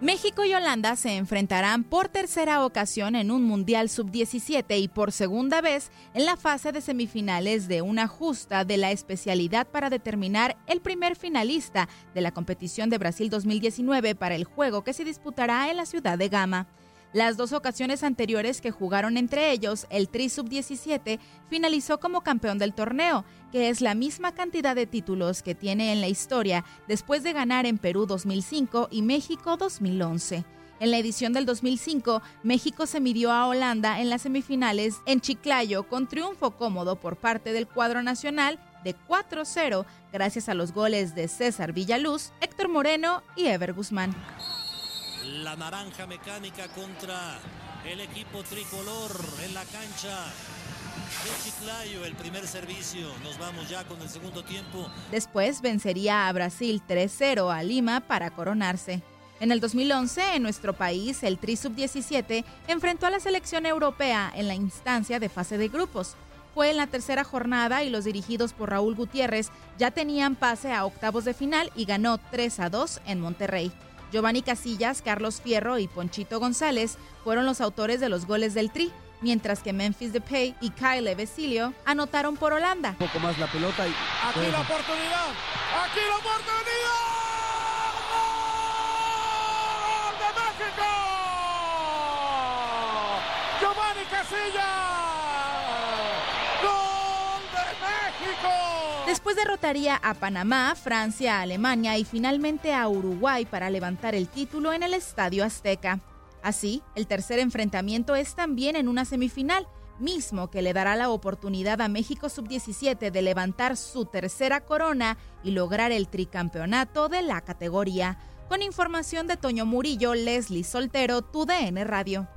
México y Holanda se enfrentarán por tercera ocasión en un Mundial Sub-17 y por segunda vez en la fase de semifinales de una justa de la especialidad para determinar el primer finalista de la competición de Brasil 2019 para el juego que se disputará en la ciudad de Gama. Las dos ocasiones anteriores que jugaron entre ellos, el Tri Sub-17 finalizó como campeón del torneo, que es la misma cantidad de títulos que tiene en la historia después de ganar en Perú 2005 y México 2011. En la edición del 2005, México se midió a Holanda en las semifinales en Chiclayo con triunfo cómodo por parte del cuadro nacional de 4-0 gracias a los goles de César Villaluz, Héctor Moreno y Ever Guzmán la naranja mecánica contra el equipo tricolor en la cancha Chiclayo, el primer servicio. Nos vamos ya con el segundo tiempo. Después vencería a Brasil 3-0 a Lima para coronarse. En el 2011, en nuestro país, el Tri Sub-17 enfrentó a la selección europea en la instancia de fase de grupos. Fue en la tercera jornada y los dirigidos por Raúl Gutiérrez ya tenían pase a octavos de final y ganó 3 2 en Monterrey. Giovanni Casillas, Carlos Fierro y Ponchito González fueron los autores de los goles del Tri, mientras que Memphis Depay y Kyle Vesilio anotaron por Holanda. Un poco más la pelota y... Aquí la oportunidad, aquí la oportunidad. ¡Gol de México! Giovanni Casillas. Después derrotaría a Panamá, Francia, Alemania y finalmente a Uruguay para levantar el título en el Estadio Azteca. Así, el tercer enfrentamiento es también en una semifinal, mismo que le dará la oportunidad a México Sub-17 de levantar su tercera corona y lograr el tricampeonato de la categoría. Con información de Toño Murillo, Leslie Soltero, TUDN Radio.